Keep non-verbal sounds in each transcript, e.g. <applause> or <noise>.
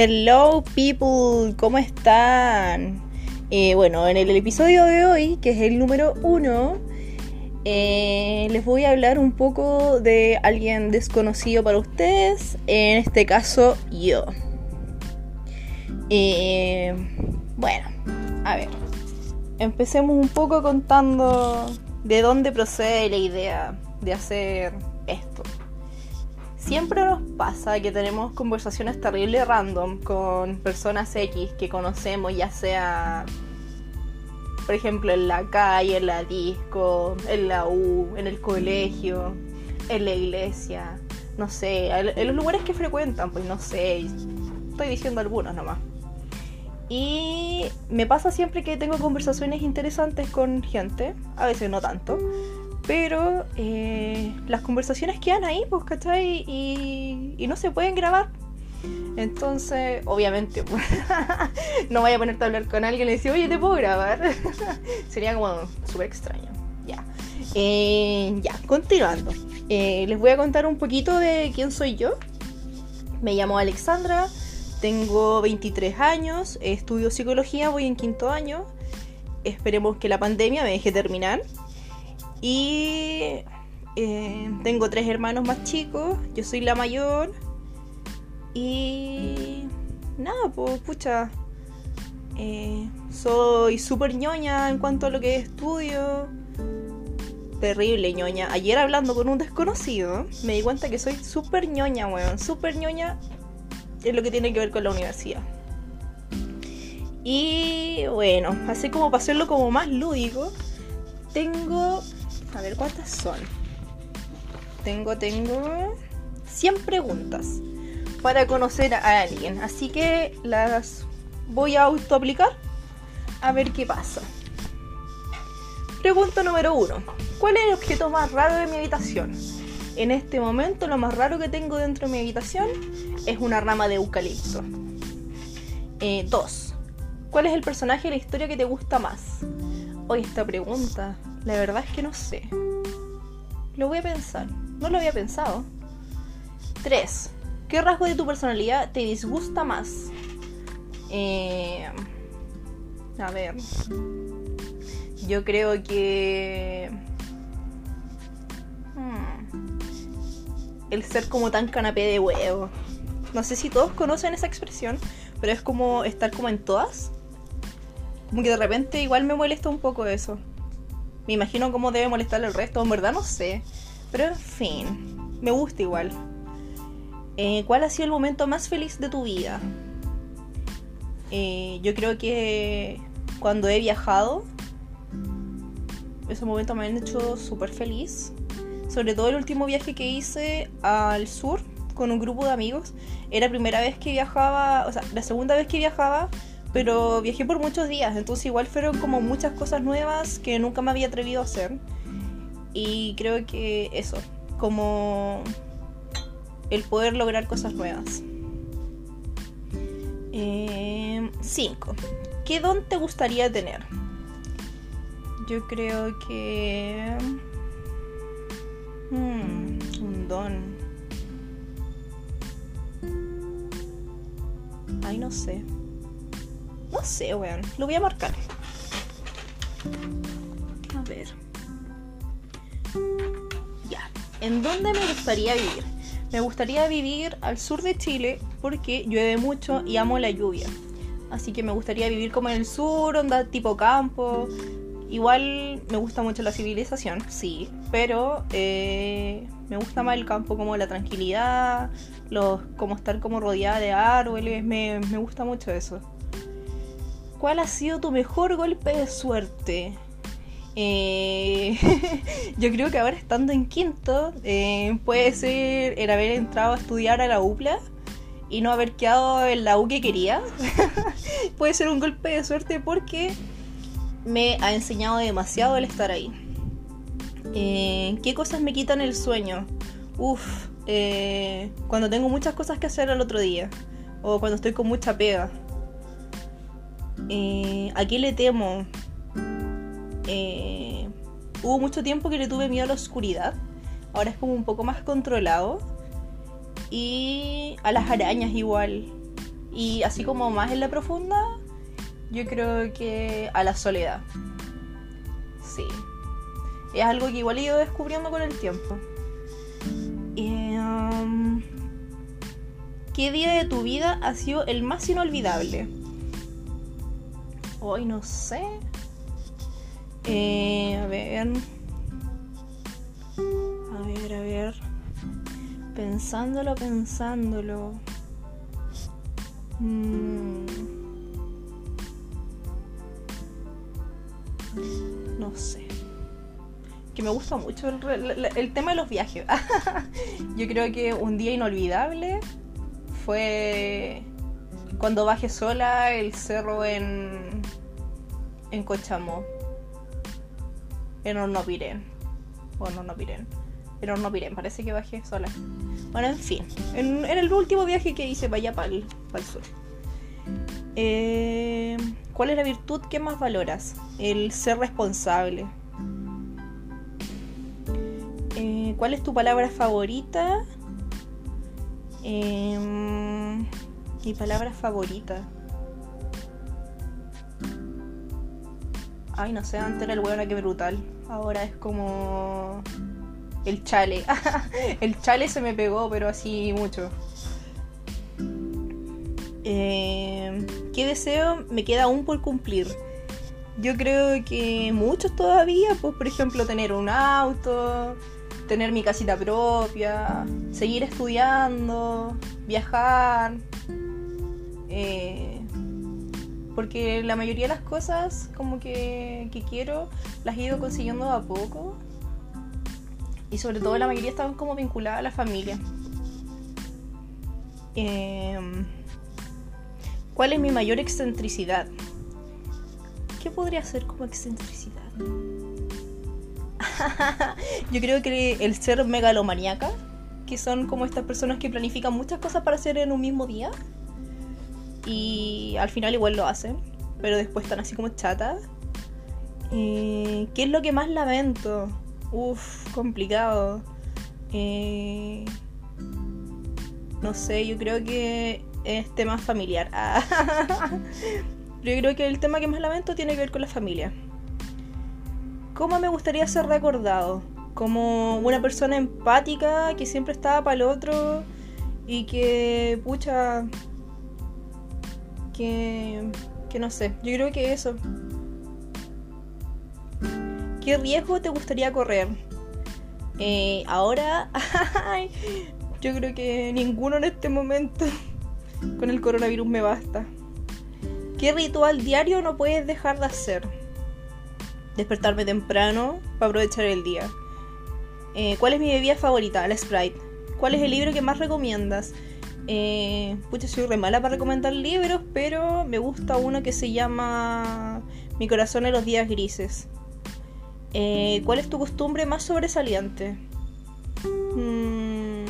Hello people, ¿cómo están? Eh, bueno, en el episodio de hoy, que es el número uno, eh, les voy a hablar un poco de alguien desconocido para ustedes, en este caso yo. Eh, bueno, a ver, empecemos un poco contando de dónde procede la idea de hacer esto. Siempre nos pasa que tenemos conversaciones terribles random con personas X que conocemos, ya sea, por ejemplo, en la calle, en la disco, en la U, en el colegio, en la iglesia, no sé, en los lugares que frecuentan, pues no sé, estoy diciendo algunos nomás. Y me pasa siempre que tengo conversaciones interesantes con gente, a veces no tanto, pero eh, las conversaciones quedan ahí, pues, ¿cachai? Y, y no se pueden grabar. Entonces, obviamente, pues, <laughs> no vaya a ponerte a hablar con alguien y decir, oye, ¿te puedo grabar? <laughs> Sería como súper extraño. Ya. Eh, ya, continuando. Eh, les voy a contar un poquito de quién soy yo. Me llamo Alexandra, tengo 23 años, estudio psicología, voy en quinto año. Esperemos que la pandemia me deje terminar. Y eh, tengo tres hermanos más chicos, yo soy la mayor. Y nada, pues pucha. Eh, soy súper ñoña en cuanto a lo que estudio. Terrible ñoña. Ayer hablando con un desconocido, me di cuenta que soy súper ñoña, weón. Súper ñoña en lo que tiene que ver con la universidad. Y bueno, así como para hacerlo como más lúdico, tengo a ver, ¿cuántas son? Tengo, tengo 100 preguntas para conocer a alguien. Así que las voy a autoaplicar a ver qué pasa. Pregunta número 1. ¿Cuál es el objeto más raro de mi habitación? En este momento lo más raro que tengo dentro de mi habitación es una rama de eucalipto. 2. Eh, ¿Cuál es el personaje de la historia que te gusta más? Hoy esta pregunta la verdad es que no sé. Lo voy a pensar. No lo había pensado. 3. ¿Qué rasgo de tu personalidad te disgusta más? Eh, a ver. Yo creo que... Hmm, el ser como tan canapé de huevo. No sé si todos conocen esa expresión, pero es como estar como en todas. Como que de repente igual me molesta un poco eso. Me imagino cómo debe molestarle el resto, en verdad no sé. Pero en fin, me gusta igual. Eh, ¿Cuál ha sido el momento más feliz de tu vida? Eh, yo creo que cuando he viajado, esos momentos me han hecho súper feliz. Sobre todo el último viaje que hice al sur con un grupo de amigos. Era la primera vez que viajaba, o sea, la segunda vez que viajaba pero viajé por muchos días, entonces igual fueron como muchas cosas nuevas que nunca me había atrevido a hacer. Y creo que eso, como el poder lograr cosas nuevas. 5. Eh, ¿Qué don te gustaría tener? Yo creo que... Hmm, un don. Ay, no sé. No sé, weón. Lo voy a marcar. A ver. Ya. ¿En dónde me gustaría vivir? Me gustaría vivir al sur de Chile porque llueve mucho y amo la lluvia. Así que me gustaría vivir como en el sur, onda tipo campo. Igual me gusta mucho la civilización, sí, pero eh, me gusta más el campo como la tranquilidad, los, como estar como rodeada de árboles, me, me gusta mucho eso. ¿Cuál ha sido tu mejor golpe de suerte? Eh, <laughs> yo creo que ahora estando en quinto, eh, puede ser el haber entrado a estudiar a la UPLA y no haber quedado en la U que quería. <laughs> puede ser un golpe de suerte porque me ha enseñado demasiado el estar ahí. Eh, ¿Qué cosas me quitan el sueño? Uf, cuando tengo muchas cosas que hacer al otro día o cuando estoy con mucha pega. Eh, ¿A qué le temo? Eh, hubo mucho tiempo que le tuve miedo a la oscuridad. Ahora es como un poco más controlado. Y a las arañas igual. Y así como más en la profunda, yo creo que a la soledad. Sí. Es algo que igual he ido descubriendo con el tiempo. Em, ¿Qué día de tu vida ha sido el más inolvidable? Hoy no sé. Eh, a ver. A ver, a ver. Pensándolo, pensándolo. Mm. No sé. Que me gusta mucho el, tema de los viajes. <laughs> Yo creo que un día inolvidable fue cuando bajé sola el cerro en, en Cochamó. En Hornopiren. O en. En Hornopiren, parece que bajé sola. Bueno, en fin. En, el último viaje que hice para allá, para el, sur. Eh, ¿Cuál es la virtud que más valoras? El ser responsable. Eh, ¿Cuál es tu palabra favorita? Em, mi palabra favorita. Ay, no sé, antes era el hueón que brutal. Ahora es como. El chale. <laughs> el chale se me pegó, pero así mucho. Eh, ¿Qué deseo me queda aún por cumplir? Yo creo que muchos todavía, pues por ejemplo tener un auto, tener mi casita propia, seguir estudiando, viajar. Eh, porque la mayoría de las cosas como que, quiero las he ido consiguiendo a poco. Y sobre todo la mayoría estaban como vinculadas a la familia. Em, ¿Cuál es mi mayor excentricidad? ¿Qué podría ser como excentricidad? <laughs> Yo creo que el ser megalomaniaca, que son como estas personas que planifican muchas cosas para hacer en un mismo día y al final igual lo hacen, pero después están así como chatas. Eh, ¿Qué es lo que más lamento? Uf, complicado. Eh, no sé, yo creo que es tema familiar. <laughs> yo creo que el tema que más lamento tiene que ver con la familia. ¿Cómo me gustaría ser recordado? Como una persona empática que siempre estaba para el otro y que, pucha, que, que no sé, yo creo que eso. ¿Qué riesgo te gustaría correr? Eh, ahora, <laughs> yo creo que ninguno en este momento <laughs> con el coronavirus me basta. ¿Qué ritual diario no puedes dejar de hacer? Despertarme temprano para aprovechar el día. Eh, ¿Cuál es mi bebida favorita? La Sprite. ¿Cuál es el libro que más recomiendas? Eh, pucha, soy re mala para recomendar libros, pero me gusta uno que se llama Mi corazón en los días grises. Eh, ¿Cuál es tu costumbre más sobresaliente? Mm,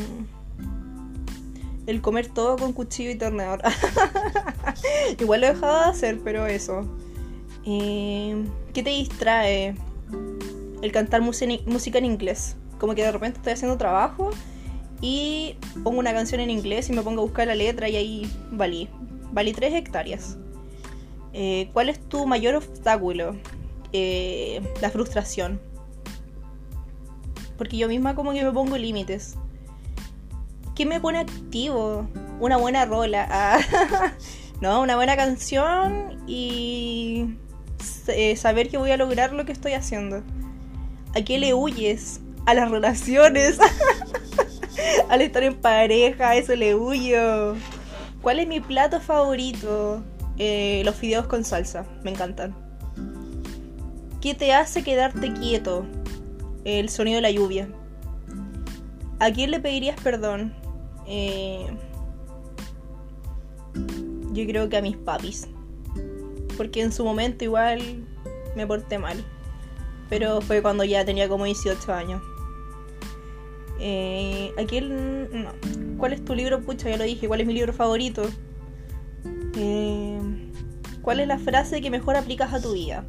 el comer todo con cuchillo y tenedor. <laughs> Igual lo he dejado de hacer, pero eso. Eh, ¿Qué te distrae? El cantar música en inglés. Como que de repente estoy haciendo trabajo y pongo una canción en inglés y me pongo a buscar la letra y ahí valí. Valí 3 hectáreas. Eh, ¿Cuál es tu mayor obstáculo? Eh, la frustración. Porque yo misma como que me pongo límites. ¿Qué me pone activo? Una buena rola. Ah, <laughs> no, una buena canción y eh, saber que voy a lograr lo que estoy haciendo. ¿A qué le huyes? A las relaciones. <laughs> <laughs> al estar en pareja, eso le huyo. ¿Cuál es mi plato favorito? Eh, los fideos con salsa, me encantan. ¿Qué te hace quedarte quieto? El sonido de la lluvia. ¿A quién le pedirías perdón? Eh, yo creo que a mis papis. Porque en su momento igual me porté mal. Pero fue cuando ya tenía como 18 años. Eh. ¿Cuál es tu libro? Pucha, ya lo dije. ¿Cuál es mi libro favorito? Eh, ¿Cuál es la frase que mejor aplicas a tu vida?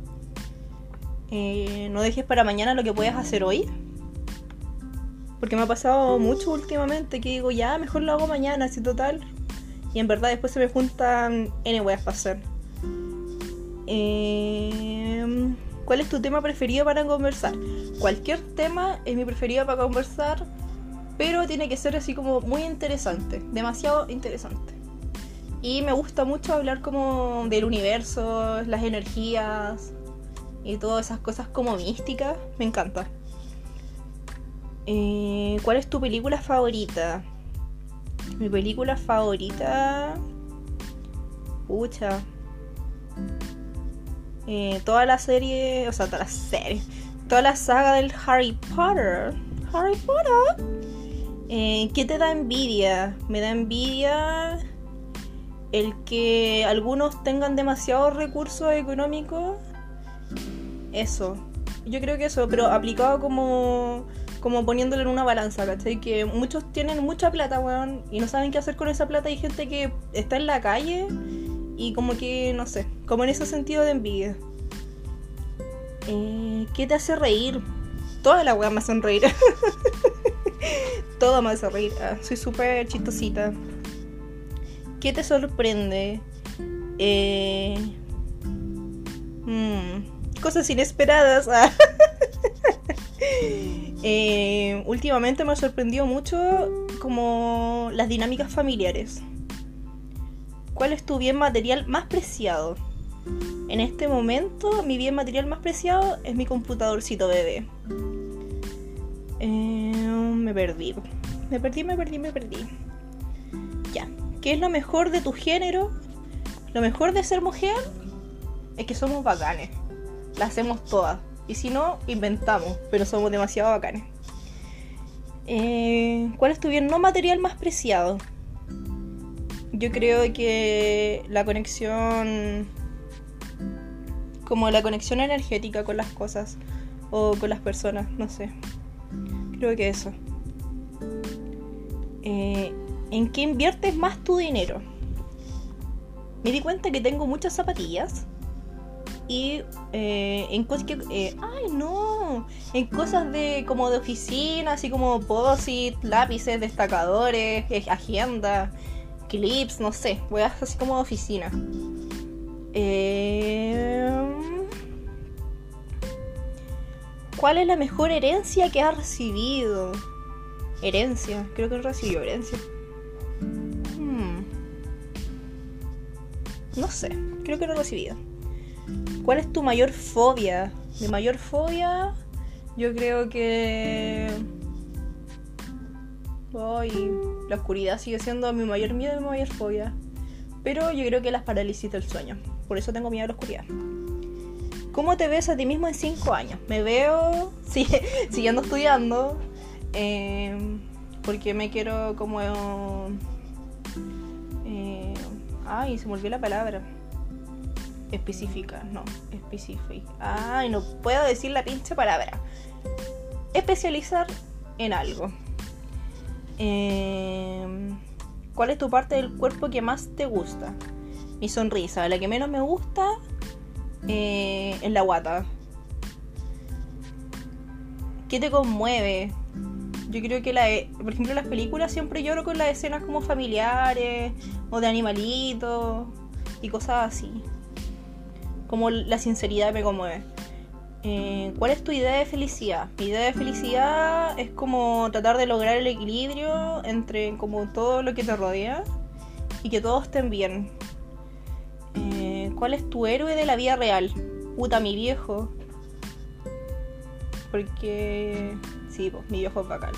Eh, no dejes para mañana lo que puedas hacer hoy. Porque me ha pasado mucho últimamente que digo, ya, mejor lo hago mañana, así total. Y en verdad después se me juntan N weas para hacer. Em, ¿Cuál es tu tema preferido para conversar? Cualquier tema es mi preferido para conversar, pero tiene que ser así como muy interesante, demasiado interesante. Y me gusta mucho hablar como del universo, las energías y todas esas cosas como místicas. Me encanta. Eh, ¿Cuál es tu película favorita? Mi película favorita. Pucha. Eh, toda la serie. O sea, toda la serie. Toda la saga del Harry Potter. Harry Potter. Eh, ¿Qué te da envidia? Me da envidia el que algunos tengan demasiados recursos económicos. Eso. Yo creo que eso, pero aplicado como como poniéndolo en una balanza, ¿cachai? Que muchos tienen mucha plata, weón, y no saben qué hacer con esa plata. Hay gente que está en la calle y como que, no sé, como en ese sentido de envidia. Eh, ¿Qué te hace reír? Toda la weá me hacen reír. <laughs> Todo me hace reír. Ah, soy súper chistosita. ¿Qué te sorprende? Eh... Hmm, cosas inesperadas. Ah. <laughs> Eh, últimamente me ha sorprendido mucho como las dinámicas familiares. ¿Cuál es tu bien material más preciado? En este momento mi bien material más preciado es mi computadorcito bebé. Eh, me perdí. Me perdí, me perdí, me perdí. Ya. ¿Qué es lo mejor de tu género? Lo mejor de ser mujer es que somos bacanes. La hacemos todas. Y si no, inventamos, pero somos demasiado bacanes. Eh, ¿Cuál es tu bien no material más preciado? Yo creo que la conexión. Como la conexión energética con las cosas o con las personas, no sé. Creo que eso. Eh, ¿En qué inviertes más tu dinero? Me di cuenta que tengo muchas zapatillas y eh, en cosas que eh, ay no en cosas de como de oficina así como posit lápices destacadores eh, agenda clips no sé voy a así como de oficina ¿Cuál es la mejor herencia que ha recibido? Herencia, creo que recibió herencia. Hmm. No sé, creo que no he recibido. ¿Cuál es tu mayor fobia? Mi mayor fobia, yo creo que. Ay, la oscuridad sigue siendo mi mayor miedo y mi mayor fobia. Pero yo creo que las parálisis del sueño. Por eso tengo miedo a la oscuridad. ¿Cómo te ves a ti mismo en 5 años? Me veo <laughs> siguiendo estudiando. Eh, porque me quiero como... Eh, ay, se me olvidó la palabra específica, no, específica. Ay, no puedo decir la pinche palabra. Especializar en algo. Em, ¿Cuál es tu parte del cuerpo que más te gusta? Mi sonrisa. La que menos me gusta eh, es la guata. ¿Qué te conmueve? Yo creo que, la, por ejemplo, las películas siempre lloro con las escenas como familiares o de animalitos y cosas así como la sinceridad me conmueve. Eh, ¿Cuál es tu idea de felicidad? Mi idea de felicidad es como tratar de lograr el equilibrio entre como todo lo que te rodea y que todos estén bien. Eh, ¿Cuál es tu héroe de la vida real? Puta, mi viejo. Porque... Sí, pues mi viejo es bacán.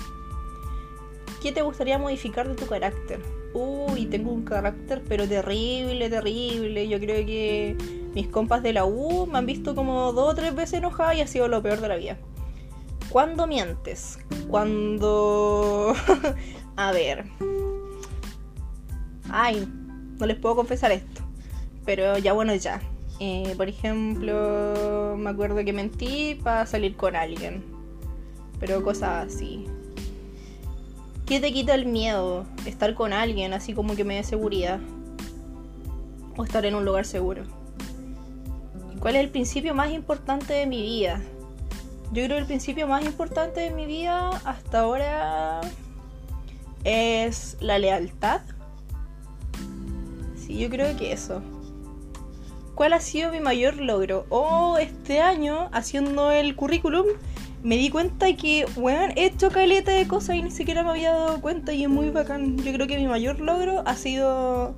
¿Qué te gustaría modificar de tu carácter? Uy, tengo un carácter pero terrible, terrible. Yo creo que mis compas de la U me han visto como dos o tres veces enojada y ha sido lo peor de la vida. ¿Cuándo mientes? Cuando... <laughs> A ver. Ay, no les puedo confesar esto. Pero ya bueno, ya. Eh, por ejemplo, me acuerdo que mentí para salir con alguien. Pero cosas así. ¿Qué te quita el miedo? Estar con alguien, así como que me dé seguridad. O estar en un lugar seguro. ¿Cuál es el principio más importante de mi vida? Yo creo que el principio más importante de mi vida hasta ahora es la lealtad. Sí, yo creo que eso. ¿Cuál ha sido mi mayor logro? Oh, este año, haciendo el currículum, me di cuenta que, bueno, he hecho caleta de cosas y ni siquiera me había dado cuenta y es muy bacán. Yo creo que mi mayor logro ha sido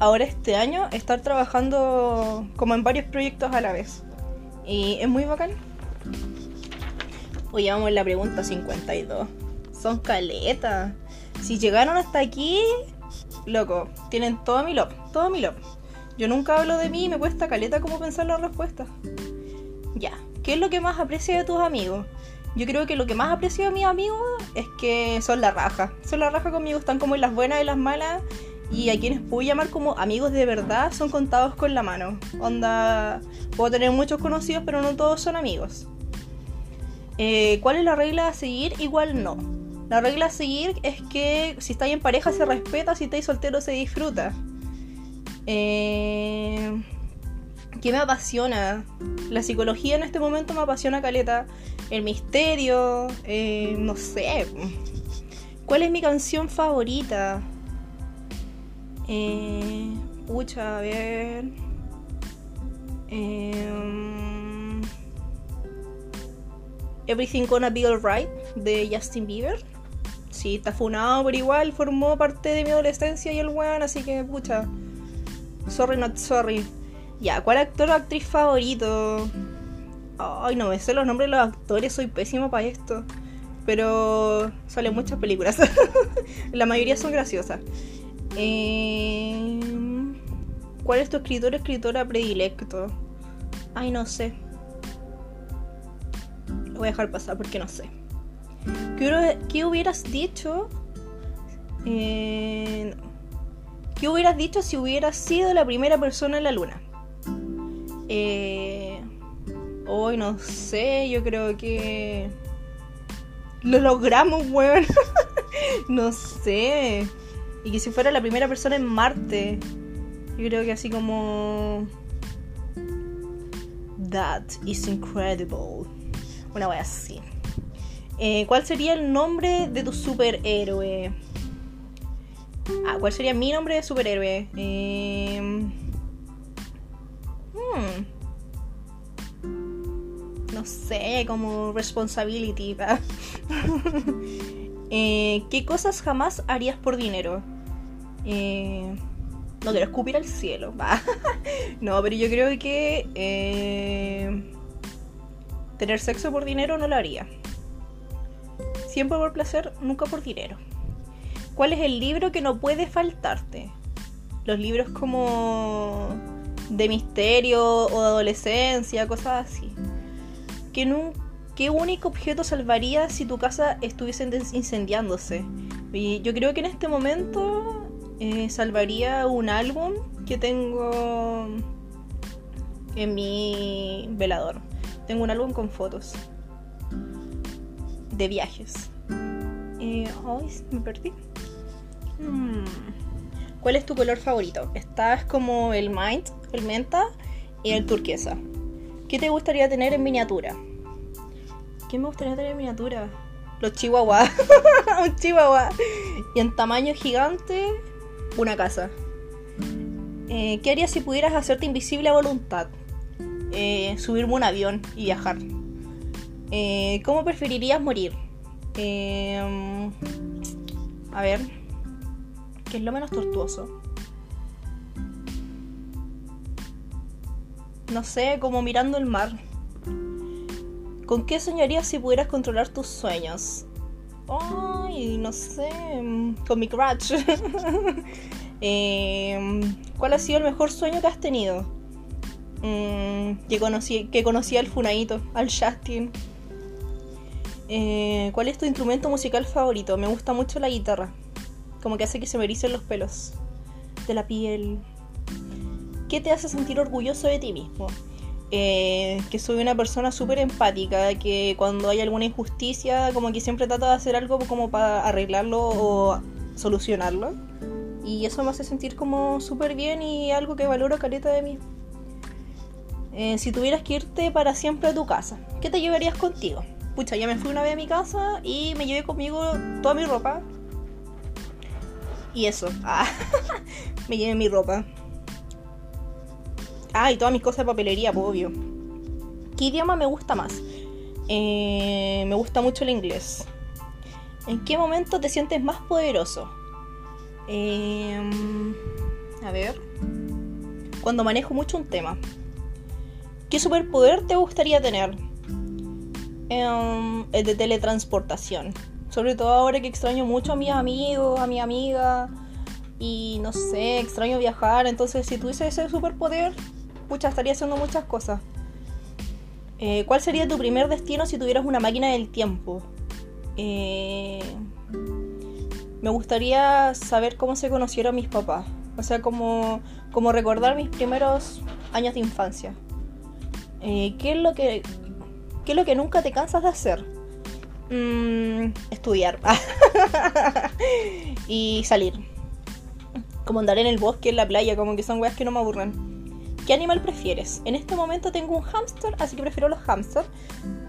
ahora este año estar trabajando como en varios proyectos a la vez. Y es muy bacán. Hoy vamos a la pregunta 52. Son caletas. Si llegaron hasta aquí, loco, tienen todo mi love, todo mi love. Yo nunca hablo de mí y me cuesta caleta como pensar la respuesta. ¿Qué es lo que más aprecio de tus amigos? Yo creo que lo que más aprecio de mis amigos es que son la raja. Son la raja conmigo, están como en las buenas y las malas. Y a quienes puedo llamar como amigos de verdad son contados con la mano. Onda, puedo tener muchos conocidos, pero no todos son amigos. Eh, ¿Cuál es la regla a seguir? Igual no. La regla a seguir es que si estáis en pareja se respeta, si estáis soltero se disfruta. Eh, ¿Qué me apasiona? La psicología en este momento me apasiona caleta. El misterio, eh, no sé. ¿Cuál es mi canción favorita? Eh, pucha, a ver. Eh, Everything Gonna Be Alright de Justin Bieber. Sí, está funado, pero igual formó parte de mi adolescencia y el weón, así que pucha. Sorry, not sorry. Ya, ¿cuál actor o actriz favorito? Ay, no me sé los nombres de los actores, soy pésimo para esto. Pero salen muchas películas. <laughs> La mayoría son graciosas. Eh, ¿Cuál es tu escritor o escritora predilecto? Ay, no sé. Lo voy a dejar pasar porque no sé. ¿Qué, qué hubieras dicho? Eh, ¿Qué hubieras dicho si hubieras sido la primera persona en la luna? Eh, hoy no sé, yo creo que lo logramos, weón. <laughs> no sé. Y que si fuera la primera persona en Marte. Yo creo que así como... That is incredible. Una wea así. Eh, ¿Cuál sería el nombre de tu superhéroe? Ah, ¿cuál sería mi nombre de superhéroe? Eh... No sé, como responsibility. <laughs> eh, ¿Qué cosas jamás harías por dinero? Eh... No quiero escupir al cielo. <laughs> no, pero yo creo que eh, tener sexo por dinero no lo haría. Siempre por placer, nunca por dinero. ¿Cuál es el libro que no puede faltarte? Los libros como de misterio o de adolescencia, cosas así. ¿Qué, ¿Qué único objeto salvaría si tu casa estuviese incendiándose? Y yo creo que en este momento eh, salvaría un álbum que tengo en mi velador. Tengo un álbum con fotos de viajes. Eh, me perdí. Hmm. ¿Cuál es tu color favorito? Estás como el mint, el menta y el turquesa. ¿Qué te gustaría tener en miniatura? ¿Qué me gustaría tener en miniatura? Los chihuahuas. <laughs> un chihuahua. Y en tamaño gigante, una casa. Eh, ¿Qué harías si pudieras hacerte invisible a voluntad? Eh, subirme un avión y viajar. Eh, ¿Cómo preferirías morir? a ver, ¿qué es lo menos tortuoso? No sé, como mirando el mar. ¿Con qué soñarías si pudieras controlar tus sueños? Ay, no sé, con mi crush. <laughs> Em, ¿Cuál ha sido el mejor sueño que has tenido? Mm, que, conocí, que conocí al Funaito, al Justin. Eh, ¿Cuál es tu instrumento musical favorito? Me gusta mucho la guitarra. Como que hace que se me ericen los pelos de la piel. ¿Qué te hace sentir orgulloso de ti mismo? Eh, que soy una persona súper empática, que cuando hay alguna injusticia, como que siempre trato de hacer algo como para arreglarlo o solucionarlo. Y eso me hace sentir como súper bien y algo que valoro caleta de mí. Eh, si tuvieras que irte para siempre a tu casa, ¿qué te llevarías contigo? Pucha, ya me fui una vez a mi casa y me llevé conmigo toda mi ropa. Y eso. Ah, <laughs> me llevé mi ropa. Ah, y todas mis cosas de papelería, pues, obvio. ¿Qué idioma me gusta más? Eh, me gusta mucho el inglés. ¿En qué momento te sientes más poderoso? Em, a ver. Cuando manejo mucho un tema. ¿Qué superpoder te gustaría tener? Em, el de teletransportación. Sobre todo ahora que extraño mucho a mis amigos, a mi amiga. Y no sé, extraño viajar. Entonces, si tuviese ese superpoder, pucha, estaría haciendo muchas cosas. Eh, ¿Cuál sería tu primer destino si tuvieras una máquina del tiempo? Eh, me gustaría saber cómo se conocieron mis papás. O sea, como, recordar mis primeros años de infancia. Eh, ¿qué, es lo que, ¿Qué es lo que nunca te cansas de hacer? Mm, estudiar. <laughs> y salir. Como andar en el bosque, en la playa, como que son weas que no me aburren. ¿Qué animal prefieres? En este momento tengo un hámster, así que prefiero los hámsters.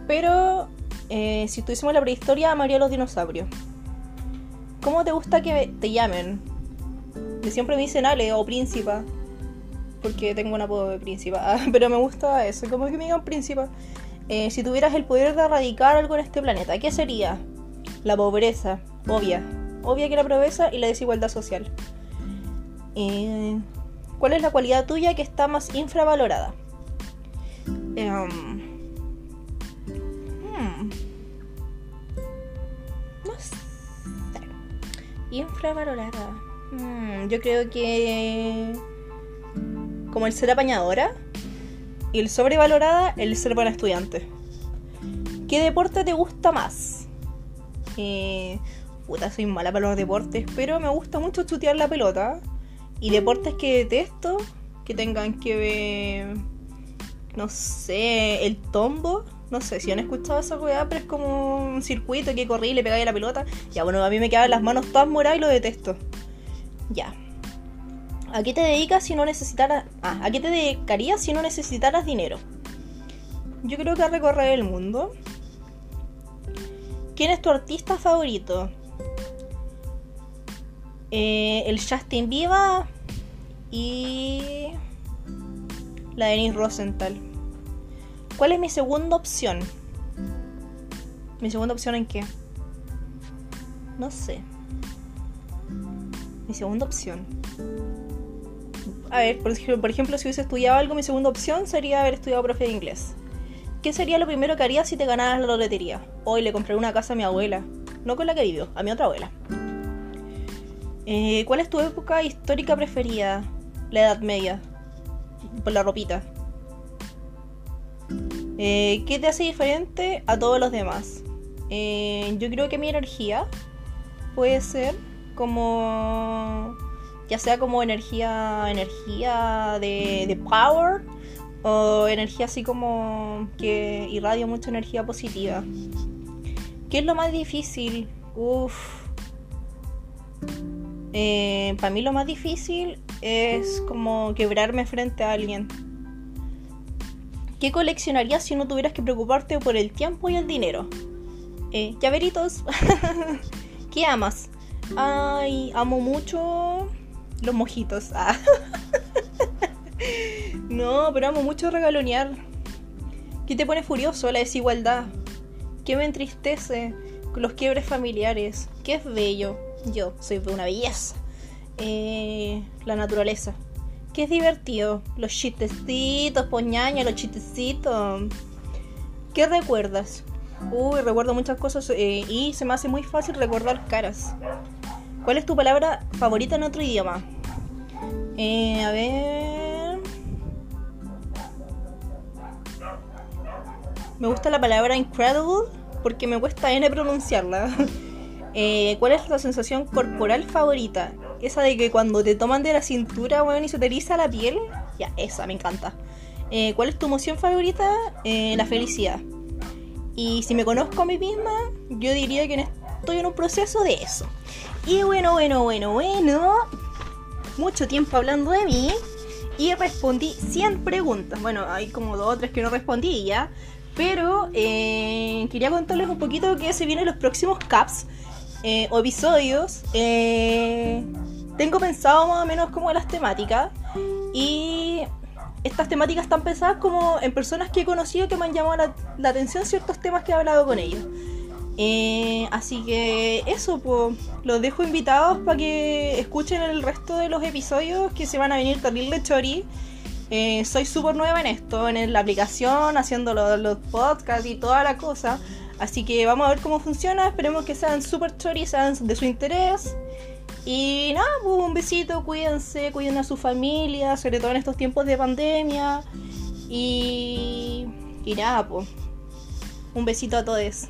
Pero eh, si estuviésemos en la prehistoria, amaría los dinosaurios. ¿Cómo te gusta que te llamen? Que siempre me dicen Ale o Príncipa. Porque tengo un apodo de Príncipa. <laughs> pero me gusta eso, como que me digan Príncipa. Eh, si tuvieras el poder de erradicar algo en este planeta, ¿qué sería? La pobreza, obvia. Obvia que la pobreza y la desigualdad social. Eh, ¿Cuál es la cualidad tuya que está más infravalorada? Em, hmm, no sé. Infravalorada. Hmm, yo creo que. Como el ser apañadora. Y el sobrevalorada, el ser buena estudiante. ¿Qué deporte te gusta más? Eh, puta, soy mala para los deportes, pero me gusta mucho chutear la pelota. Y deportes que detesto, que tengan que ver, no sé, el tombo. No sé si han escuchado esa weá, pero es como un circuito que corrí y le pegáis la pelota. Ya, bueno, a mí me quedan las manos todas moradas y lo detesto. Ya. ¿A qué te dedicas si no necesitaras... Ah, ¿a qué te dedicarías si no necesitaras dinero? Yo creo que a recorrer el mundo. ¿Quién es tu artista favorito? Eh, el Justin Bieber y la Denise Rosenthal. ¿Cuál es mi segunda opción? ¿Mi segunda opción en qué? No sé. Mi segunda opción. A ver, por ejemplo, si hubiese estudiado algo, mi segunda opción sería haber estudiado profe de inglés. ¿Qué sería lo primero que haría si te ganaras la lotería? Hoy le compré una casa a mi abuela. No con la que vivo, a mi otra abuela. Eh, ¿Cuál es tu época histórica preferida? La Edad Media. Por la ropita. Eh, ¿Qué te hace diferente a todos los demás? Eh, yo creo que mi energía puede ser como ya sea como energía energía de, de, power o energía así como que irradia mucha energía positiva ¿qué es lo más difícil? uff eh, para mí lo más difícil es como quebrarme frente a alguien. ¿Qué coleccionarías si no tuvieras que preocuparte por el tiempo y el dinero? Eh. <laughs> ¿Qué amas? Ay, amo mucho los mojitos. Ah. <laughs> no, pero amo mucho regalonear. ¿Qué te pone furioso? La desigualdad. ¿Qué me entristece? Los quiebres familiares. ¿Qué es bello? Yo soy de una belleza. Eh, la naturaleza. Que es divertido. Los chistecitos, poñaña, los chistecitos. ¿Qué recuerdas? Uy, recuerdo muchas cosas eh, y se me hace muy fácil recordar caras. ¿Cuál es tu palabra favorita en otro idioma? Eh, a ver. Me gusta la palabra incredible porque me cuesta N pronunciarla. <laughs> Eh, ¿Cuál es la sensación corporal favorita? Esa de que cuando te toman de la cintura, weón, y se te eriza la piel. Ya, esa, me encanta. Eh, ¿Cuál es tu emoción favorita? Eh, la felicidad. Y si me conozco a mí misma, yo diría que estoy en un proceso de eso. Y bueno, bueno, bueno, bueno. Mucho tiempo hablando de mí. Y respondí 100 preguntas. Bueno, hay como dos o tres que no respondí ya. Pero quería contarles un poquito que se vienen los próximos caps eh, episodios. Eh, tengo pensado más o menos como las temáticas y estas temáticas están pensadas como en personas que he conocido que me han llamado la, la atención ciertos temas que he hablado con ellos. Eh, así que eso, pues los dejo invitados para que escuchen el resto de los episodios que se van a venir terrible chori. Eh, soy súper nueva en esto, en la aplicación, haciendo los, los podcasts y toda la cosa. Así que vamos a ver cómo funciona. Esperemos que sean súper chori, sean de su interés. Y nada, pues un besito, cuídense, cuiden a su familia, sobre todo en estos tiempos de pandemia. Y, y nada, pues un besito a todos.